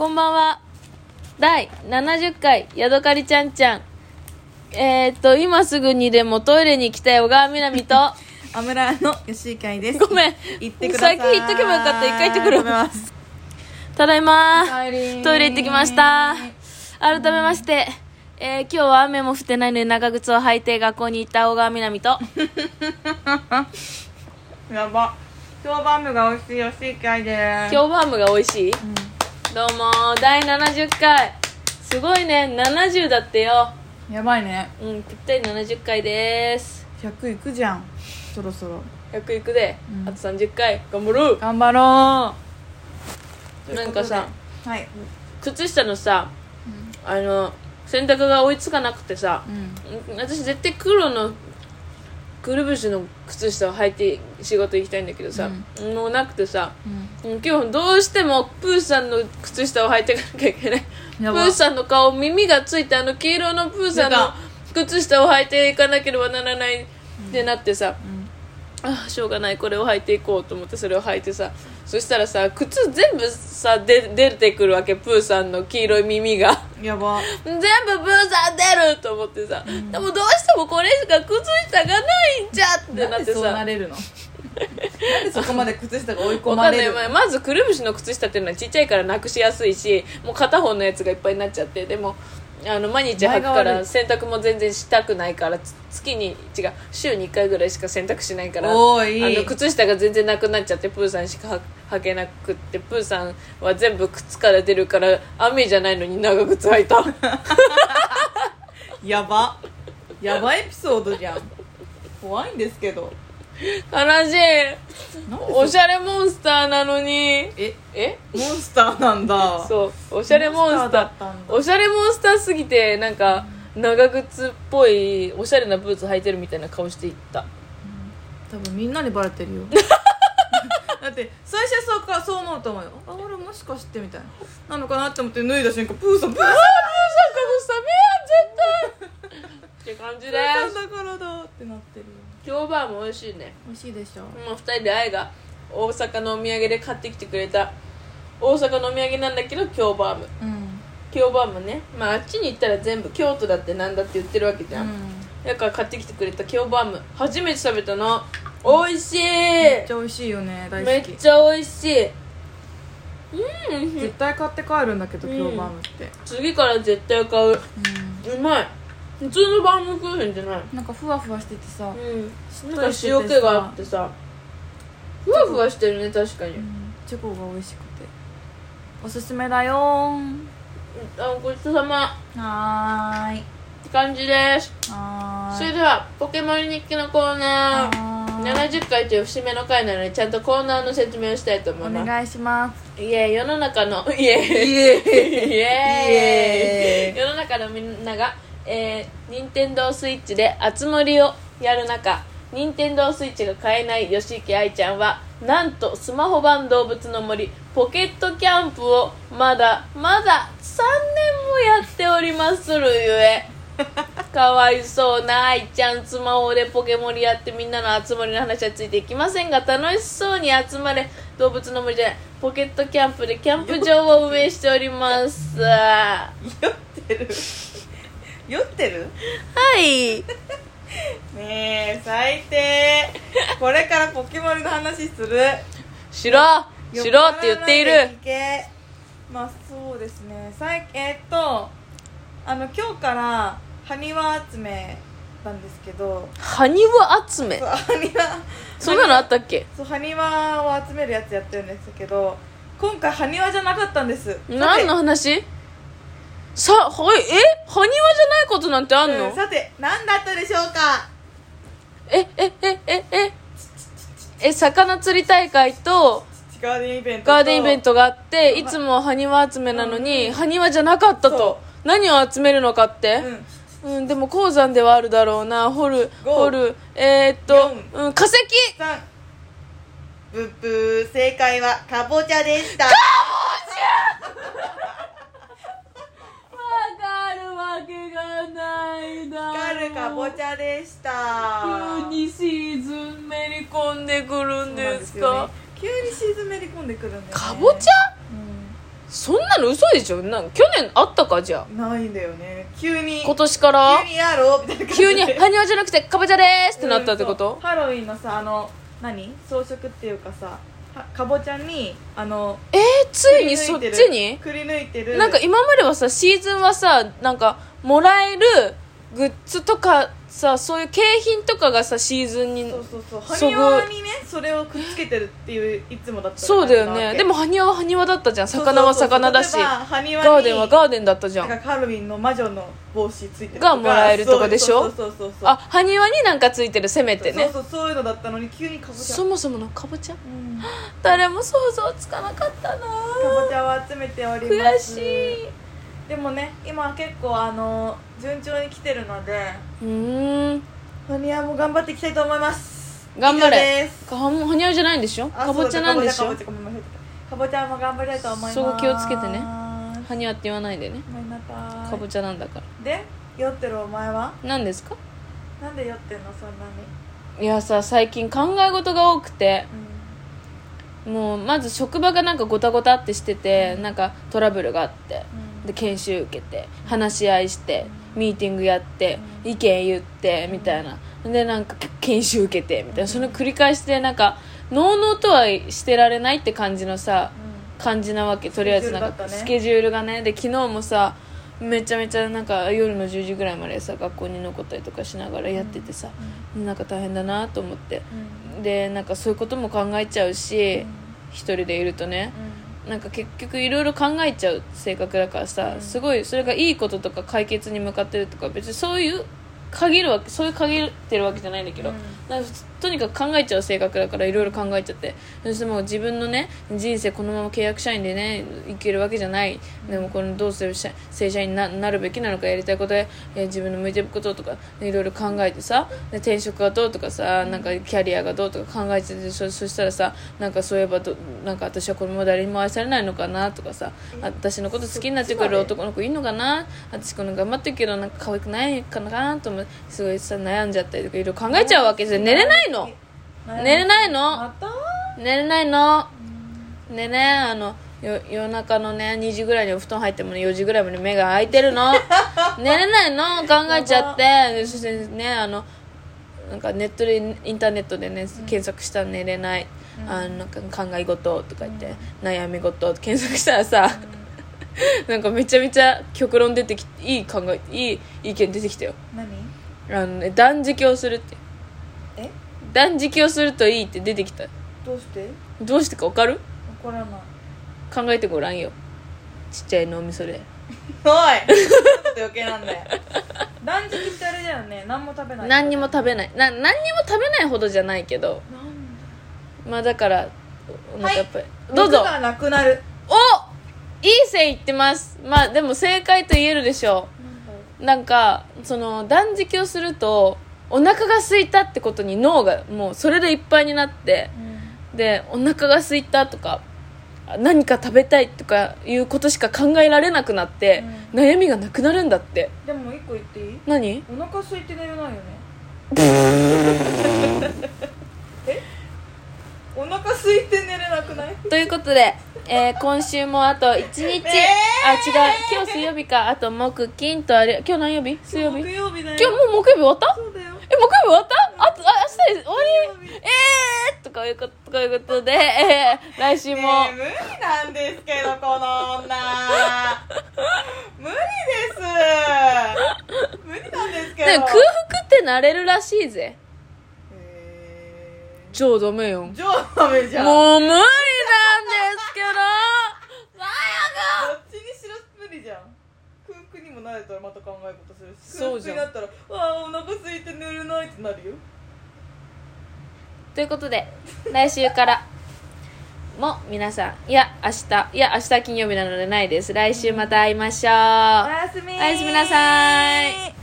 こんばんは。第70回、ヤドカリちゃんちゃん。えー、っと、今すぐにでもトイレに行きたい小川みなみと、アムラの吉井海です。ごめん。行ってください。先言っとけばよかった。一回行ってくる。ただいまトイレ行ってきました。改めまして、えー、今日は雨も降ってないのに長靴を履いて学校に行った小川みなみと、やば。評判部が美味しい吉井海です。今日バームが美味しい？うんどうも第70回。すごいね、70だってよ。やばいね。うん、ぴったり70回です。100いくじゃん。そろそろ。100いくで、うんあと30回、頑張る頑張ろう。なんかさ、はい。靴下のさ、あの、洗濯が追いつかなくてさ、うん。私絶対黒のくるぶしの靴下を履いて仕事行きたいんだけどさ、もうなくてさうん。うん今日どうしてもプーさんの靴下を履いていかなきゃいけない。プーさんの顔耳がついてあの黄色のプーさんの靴下を履いていかなければならないってなってさ、あしょうがない。これを履いていこうと思ってそれを履いてさそしたらさ靴全部さで出てくるわけ。プーさんの黄色い耳が。やば。全部ブーさん出ると思ってさ、でもどうしてもこれしか靴下がないんじゃってなってなんでそうなされるの？なんでそこまで靴下が追い込わまれる？かんない。ままずくるぶしの靴下っていうのはちっちゃいからなくしやすいしもう片方のやつがいっぱいになっちゃって。でもあの毎日履くから洗濯も全然したくないからつ月に違う週に1回ぐらいしか洗濯しないからあの靴下が全然なくなっちゃってプーさんしか履履けなくってプーさんは全部靴から出るから雨じゃないのに長靴履いた やば。やばエピソードじゃん。怖いんですけど。悲しい。おしゃれモンスターなのに。え、え？モンスターなんだ。そう。おしゃれモンスター。だったんだ。おしゃれモンスターすぎてなんか長靴っぽいおしゃれなブーツ履いてるみたいな顔していった。多分みんなにバレてるよ。だって最初はそうかそう思うと思うよ。あ俺もしかしてみたいな。なのかなって思って脱いだ瞬間プーさんプーさんプーさんかぶした。目やん絶対って感じでプーさんだからだってなってるよす今日バーも美味しいね。美味しいでしょ。もう2人で愛が大阪のお土産で買ってきてくれた大阪のお土産なんだけど京バーム。うん。京バームね。まああっちに行ったら全部京都だってなんだって言ってるわけじゃん、うん。だから買ってきてくれた京バーム。初めて食べたの。美味しい。めっちゃ美味しいよね大め好き。っちゃ美味しい。うん絶対買って帰るんだけどうん。今日バームって。次から絶対買う。うまい普通のバームクーヘンじゃない。なんかふわふわしててさうん。なんか塩気があってさ。ふわふわしてるね確かに。うん。チョコが美味しくて。おすすめだよー。あごちそうさま。はーい。って感じです。はーい。それではポケモン日記のコーナー。はーい。70回という節目の回なのでちゃんとコーナーの説明をしたいと思います。お願いします。いえ世の中のいえイエーイ。イエーイ。イエーイ。世の中のみんなが、えー、任天堂スイッチであつ森をやる中任天堂スイッチが買えない吉池愛ちゃんはなんとスマホ版動物の森ポケットキャンプをまだまだ3年もやっておりまするゆえ かわいそうな愛ちゃんスマホでポケモンやってみんなの集まりの話はついていきませんが楽しそうに集まれ動物の森じゃないポケットキャンプでキャンプ場を運営しております。は酔ってる酔ってる？い。ねえ最低。これからポケモンの話する？しろしろって言っている。まあそうですね。最えーっとあの今日から埴輪集めなんですけど。埴輪集め？そう埴輪。そんなのあったっけ？そう埴輪を集めるやつやってるんですけど今回埴輪じゃなかったんです。何の話？さはいえ埴輪じゃないことなんてあんの、うんさて何だったでしょうか？ええええええ魚釣り大会とガーデンイベントと。ガーデンイベントがあってい。つも埴輪集めなのに埴輪じゃなかったそと何を集めるのかって？うん。うん、でも鉱山ではあるだろうな。掘る五掘る。えー、っと、四。うん、化石。3ブッブー正解はかぼちゃでした。わかぼちゃでした。急に沈めり込んでくるんですか？ですよね。急に沈めり込んでくるんだよ、ね、かぼちゃ？うん。そんなの嘘でしょ？なんか去年あったかじゃあ。ないんだよね。急に。今年から？急にやろうみたいな急に「埴輪じゃなくてかぼちゃです」ってなったってこと？うんハロウィンのさあの何？装飾っていうかさはかぼちゃにあのえー、ついにそっちに？くり抜いてる。なんか今まではさシーズンはさなんかもらえるグッズとかさそういう景品とかがさシーズンにそうそうそう。埴輪にねそれをくっつけてるっていういつもだったそうだよね。でも埴輪は埴輪だったじゃん。魚は魚だし。ガーデンはガーデンだったじゃん。なんかハロウィンの魔女の帽子ついてるがもらえるとかでしょ？そうそうそうそうあ埴輪になんかついてるせめてね。そうそうそういうのだったのに急にかぼちゃ。そもそものかぼちゃ？うん。誰も想像つかなかったな。かぼちゃを集めております。悔しいでもね今結構あの順調に来てるのでうーん。ファニアも頑張っていきたいと思います。頑張れ。か埴輪じゃないんでしょ？あかぼちゃなんでしょ？かぼちゃも頑張りたいと思いますそこ気をつけてねご埴輪って言わないでねかぼちゃなんだからで酔ってるお前は何ですかなんで酔ってんのそんなにいやさ最近考え事が多くてうもうまず職場がなんかごたごたってしててなんかトラブルがあってんで研修受けて話し合いしてミーティングやって意見言ってみたいな。でなんか研修受けてみたいな。その繰り返しでなんかのうのうとはしてられないって感じのさ感じなわけ。とりあえずなんかススケジュールがね。で昨日もさめちゃめちゃなんか夜の10時ぐらいまでさ学校に残ったりとかしながらやっててさなんか大変だなと思って。でなんかそういうことも考えちゃうし一人でいるとねなんか結局いろいろ考えちゃう性格だからさ、うん。すごいそれがいいこととか解決に向かってるとか別にそういう限るわけそういう限ってるわけじゃないんだけど、うん。なんかとにかく考えちゃう性格だからいろいろ考えちゃって。そしてもう自分のね人生このまま契約社員でねいけるわけじゃない。でもこのどうする社正社員にななるべきなのかやりたいことで、えー自分の向いてることとかいろいろ考えてさで転職がどうとかさなんかキャリアがどうとか考えててそそしたらさなんかそういえばどなんか私はこのまま誰にも愛されないのかなとかさあ私のこと好きになってくれる男の子いるのかな私この頑張ってるけどなんか可愛くないかなと思ってすごいさ悩んじゃったりとかいろいろ考えちゃうわけですよ。寝れないの。寝れないの。寝れないの。でねあのよ夜中のね2時ぐらいにお布団入ってもね4時ぐらいまで目が開いてるの。寝れないの。考えちゃって。でそしてねあのなんかネットでインターネットでね検索したら寝れない、あのなんか考え事とか言って、悩み事検索したらさ、なんかめちゃめちゃ極論出てきていい考えいい意見出てきたよ。何？あのね断食をするって。え？断食をするといいって出てきた。どうして？どうしてか分かる？怒らない。考えてごらんよ。ちっちゃい脳みそで。おい！余計なんだよ。断食ってあれだよね。何も食べない。何にも食べない。な何にも食べないほどじゃないけど。なんまあだからなんかやっぱり、だどうぞ。肉がなくなる。おいい線いってます。まあでも正解と言えるでしょう。なんかその断食をするとお腹が空いたってことに脳がもうそれでいっぱいになってでお腹が空いたとか何か食べたいとかいうことしか考えられなくなって、悩みがなくなるんだって。でも一個言っていい？何？お腹空いて寝れないよね。え お腹空いて寝れなくない？ということで、えー今週もあと1日、えー！あ違う。今日水曜日か。あと木金とあれ。今日何曜日？水曜日？木曜日だよ。今日もう木曜日終わった？そうだよ。え木曜日終わった？あとあ明日で終わり？木曜日。えーとかいうことということで、えー来週も、ねえ無理なんですけどこの女。無理です。無理なんですけど。でも空腹ってなれるらしいぜ。えじゃあダメよダメじゃん。もう無理なんですけど。どっちにしろ無理じゃん。空腹にもなれたらまた考え事する。しそうじゃん。空腹になったらああお腹空いて寝れないってなるよ。ということで来週から も皆さんいや明日いや明日は金曜日なのでないです。来週また会いましょう。おやすみおやすみなさい